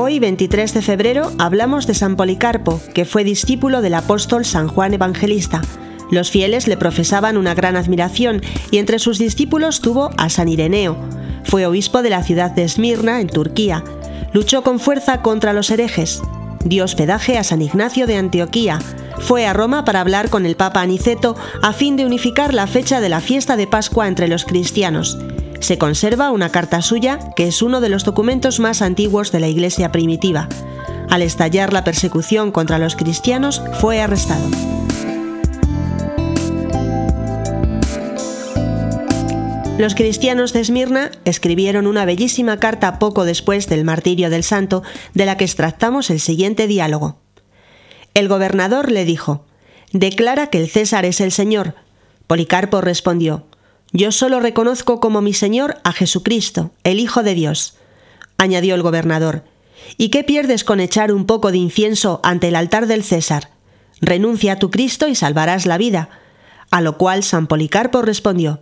Hoy, 23 de febrero, hablamos de San Policarpo, que fue discípulo del apóstol San Juan Evangelista. Los fieles le profesaban una gran admiración y entre sus discípulos tuvo a San Ireneo. Fue obispo de la ciudad de Esmirna, en Turquía. Luchó con fuerza contra los herejes. Dio hospedaje a San Ignacio de Antioquía. Fue a Roma para hablar con el Papa Aniceto a fin de unificar la fecha de la fiesta de Pascua entre los cristianos. Se conserva una carta suya que es uno de los documentos más antiguos de la Iglesia primitiva. Al estallar la persecución contra los cristianos, fue arrestado. Los cristianos de Esmirna escribieron una bellísima carta poco después del martirio del santo, de la que extractamos el siguiente diálogo. El gobernador le dijo, Declara que el César es el Señor. Policarpo respondió, Yo solo reconozco como mi Señor a Jesucristo, el Hijo de Dios. Añadió el gobernador, ¿Y qué pierdes con echar un poco de incienso ante el altar del César? Renuncia a tu Cristo y salvarás la vida. A lo cual San Policarpo respondió,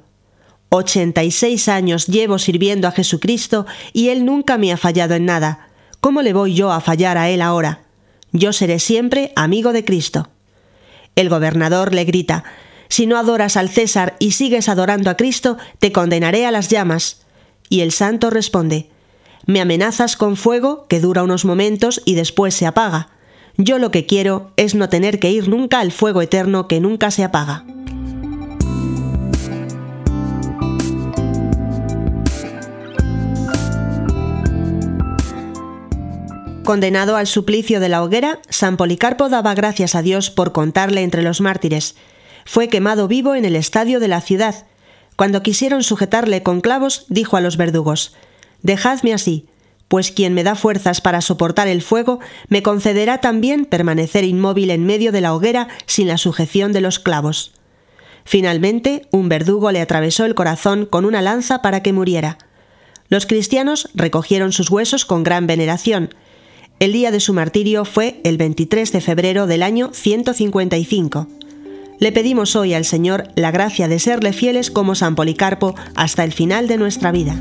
86 años llevo sirviendo a Jesucristo y Él nunca me ha fallado en nada. ¿Cómo le voy yo a fallar a Él ahora? Yo seré siempre amigo de Cristo. El gobernador le grita, Si no adoras al César y sigues adorando a Cristo, te condenaré a las llamas. Y el santo responde, Me amenazas con fuego que dura unos momentos y después se apaga. Yo lo que quiero es no tener que ir nunca al fuego eterno que nunca se apaga. Condenado al suplicio de la hoguera, San Policarpo daba gracias a Dios por contarle entre los mártires. Fue quemado vivo en el estadio de la ciudad. Cuando quisieron sujetarle con clavos, dijo a los verdugos Dejadme así, pues quien me da fuerzas para soportar el fuego, me concederá también permanecer inmóvil en medio de la hoguera sin la sujeción de los clavos. Finalmente, un verdugo le atravesó el corazón con una lanza para que muriera. Los cristianos recogieron sus huesos con gran veneración, el día de su martirio fue el 23 de febrero del año 155. Le pedimos hoy al Señor la gracia de serle fieles como San Policarpo hasta el final de nuestra vida.